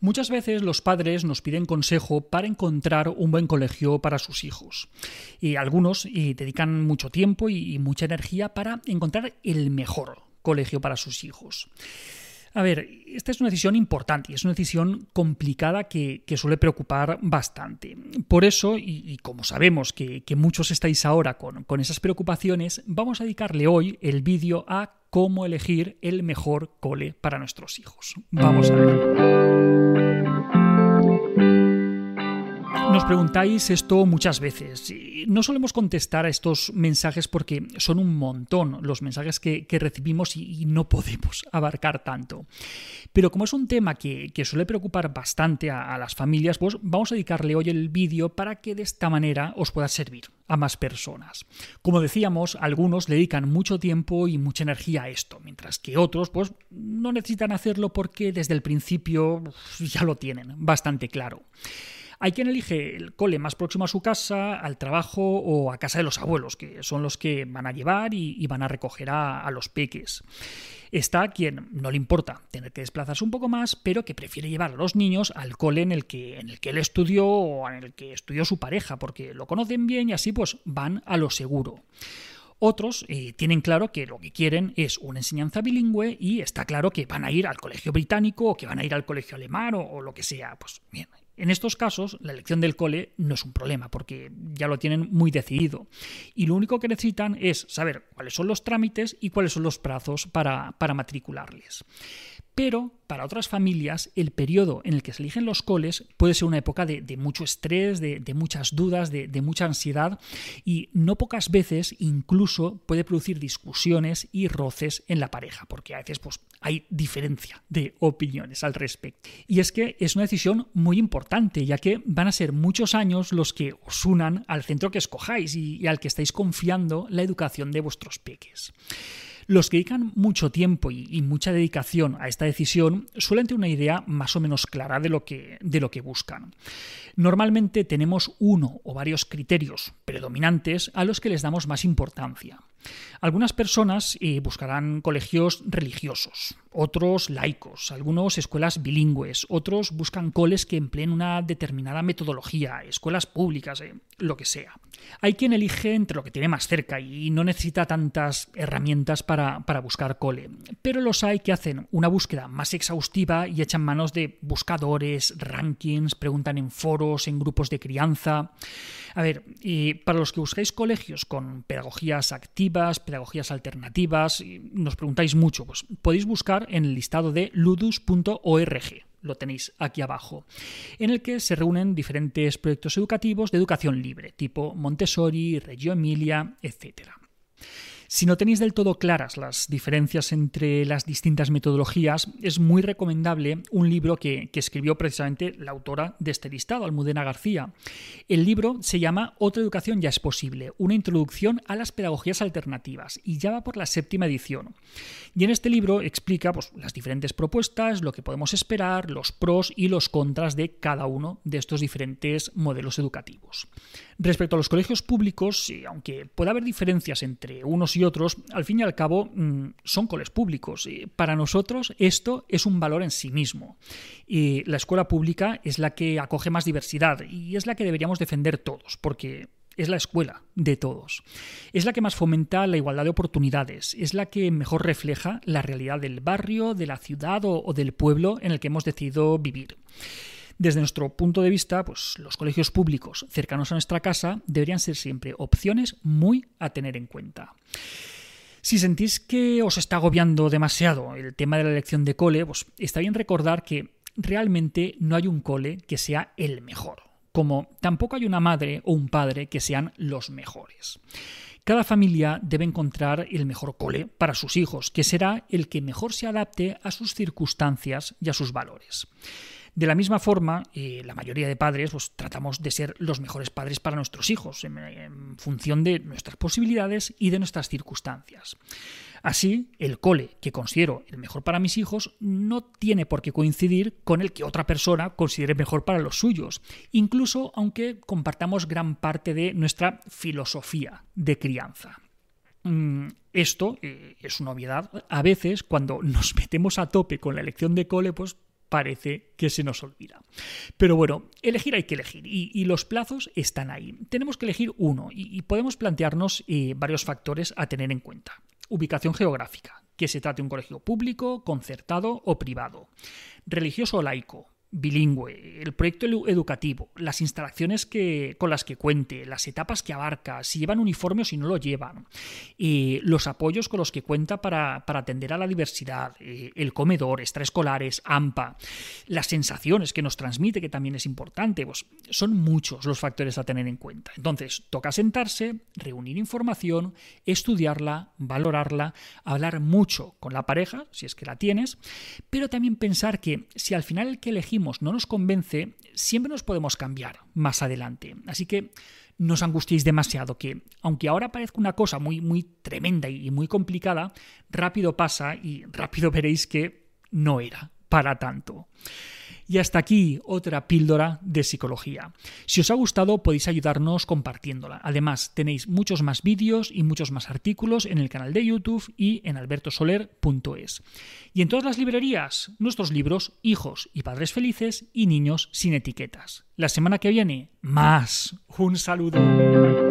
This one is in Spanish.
Muchas veces los padres nos piden consejo para encontrar un buen colegio para sus hijos. Y algunos dedican mucho tiempo y mucha energía para encontrar el mejor colegio para sus hijos. A ver, esta es una decisión importante y es una decisión complicada que, suele preocupar bastante. Por eso, y, como sabemos que, muchos estáis ahora con, con esas preocupaciones, vamos a dedicarle hoy el vídeo a cómo elegir el mejor cole para nuestros hijos. Vamos a ver. Preguntáis esto muchas veces. No solemos contestar a estos mensajes porque son un montón los mensajes que, recibimos y, no podemos abarcar tanto. Pero como es un tema que, suele preocupar bastante a, las familias, pues vamos a dedicarle hoy el vídeo para que de esta manera os pueda servir a más personas. Como decíamos, algunos dedican mucho tiempo y mucha energía a esto, mientras que otros pues no necesitan hacerlo porque desde el principio ya lo tienen bastante claro. Hay quien elige el cole más próximo a su casa, al trabajo o a casa de los abuelos, que son los que van a llevar y, van a recoger a, los peques. Está quien no le importa tener que desplazarse un poco más, pero que prefiere llevar a los niños al cole en el que, en el que él estudió o en el que estudió su pareja, porque lo conocen bien y así pues van a lo seguro. Otros eh, tienen claro que lo que quieren es una enseñanza bilingüe y está claro que van a ir al colegio británico o que van a ir al colegio alemán o, o lo que sea. Pues bien, en estos casos, la elección del cole no es un problema, porque ya lo tienen muy decidido. Y lo único que necesitan es saber cuáles son los trámites y cuáles son los plazos para, para matricularles. Pero para otras familias, el periodo en el que se eligen los coles puede ser una época de, mucho estrés, de, muchas dudas, de, mucha ansiedad y no pocas veces incluso puede producir discusiones y roces en la pareja, porque a veces pues, hay diferencia de opiniones al respecto. Y es que es una decisión muy importante, ya que van a ser muchos años los que os unan al centro que escojáis y, y al que estáis confiando la educación de vuestros peques. Los que dedican mucho tiempo y, mucha dedicación a esta decisión suelen tener una idea más o menos clara de lo que, de lo que buscan. Normalmente tenemos uno o varios criterios predominantes a los que les damos más importancia. Algunas personas eh, buscarán colegios religiosos, otros laicos, algunos escuelas bilingües, otros buscan coles que empleen una determinada metodología, escuelas públicas, eh, lo que sea. Hay quien elige entre lo que tiene más cerca y no necesita tantas herramientas para, para buscar cole, pero los hay que hacen una búsqueda más exhaustiva y echan manos de buscadores, rankings, preguntan en foros, en grupos de crianza. A ver, y para los que buscáis colegios con pedagogías activas, pedagogías alternativas, nos preguntáis mucho, pues podéis buscar en el listado de ludus.org lo tenéis aquí abajo, en el que se reúnen diferentes proyectos educativos de educación libre, tipo Montessori, Reggio Emilia, etc. Si no tenéis del todo claras las diferencias entre las distintas metodologías, es muy recomendable un libro que, escribió precisamente la autora de este listado, Almudena García. El libro se llama Otra educación ya es posible, una introducción a las pedagogías alternativas, y ya va por la séptima edición. Y en este libro explica pues, las diferentes propuestas, lo que podemos esperar, los pros y los contras de cada uno de estos diferentes modelos educativos. Respecto a los colegios públicos, aunque pueda haber diferencias entre unos y otros, al fin y al cabo mm, son coles públicos. Para nosotros esto es un valor en sí mismo. Y la escuela pública es la que acoge más diversidad y es la que deberíamos defender todos, porque es la escuela de todos. Es la que más fomenta la igualdad de oportunidades, es la que mejor refleja la realidad del barrio, de la ciudad o, del pueblo en el que hemos decidido vivir. Desde nuestro punto de vista, pues los colegios públicos cercanos a nuestra casa deberían ser siempre opciones muy a tener en cuenta. Si sentís que os está agobiando demasiado el tema de la elección de cole, pues está bien recordar que realmente no hay un cole que sea el mejor, como tampoco hay una madre o un padre que sean los mejores. Cada familia debe encontrar el mejor cole para sus hijos, que será el que mejor se adapte a sus circunstancias y a sus valores. De la misma forma, eh, la mayoría de padres pues, tratamos de ser los mejores padres para nuestros hijos, en, función de nuestras posibilidades y de nuestras circunstancias. Así, el cole que considero el mejor para mis hijos no tiene por qué coincidir con el que otra persona considere mejor para los suyos, incluso aunque compartamos gran parte de nuestra filosofía de crianza. Mm, esto eh, es una obviedad. A veces, cuando nos metemos a tope con la elección de cole, pues parece que se nos olvida. Pero bueno, elegir hay que elegir y, los plazos están ahí. Tenemos que elegir uno y, podemos plantearnos eh, varios factores a tener en cuenta. Ubicación geográfica, que se trate de un colegio público, concertado o privado. Religioso o laico, bilingüe, el proyecto educativo, las instalaciones que, con las que cuente, las etapas que abarca, si llevan uniforme o si no lo llevan, eh, los apoyos con los que cuenta para, atender a la diversidad, eh, el comedor, extraescolares, AMPA, las sensaciones que nos transmite, que también es importante, pues son muchos los factores a tener en cuenta. Entonces, toca sentarse, reunir información, estudiarla, valorarla, hablar mucho con la pareja, si es que la tienes, pero también pensar que si al final el que no nos convence, siempre nos podemos cambiar más adelante. Así que no os angustiéis demasiado, que aunque ahora parezca una cosa muy, muy tremenda y muy complicada, rápido pasa y rápido veréis que no era para tanto. Y hasta aquí otra píldora de psicología. Si os ha gustado podéis ayudarnos compartiéndola. Además tenéis muchos más vídeos y muchos más artículos en el canal de YouTube y en albertosoler.es. Y en todas las librerías, nuestros libros Hijos y Padres Felices y Niños sin etiquetas. La semana que viene, más. Un saludo.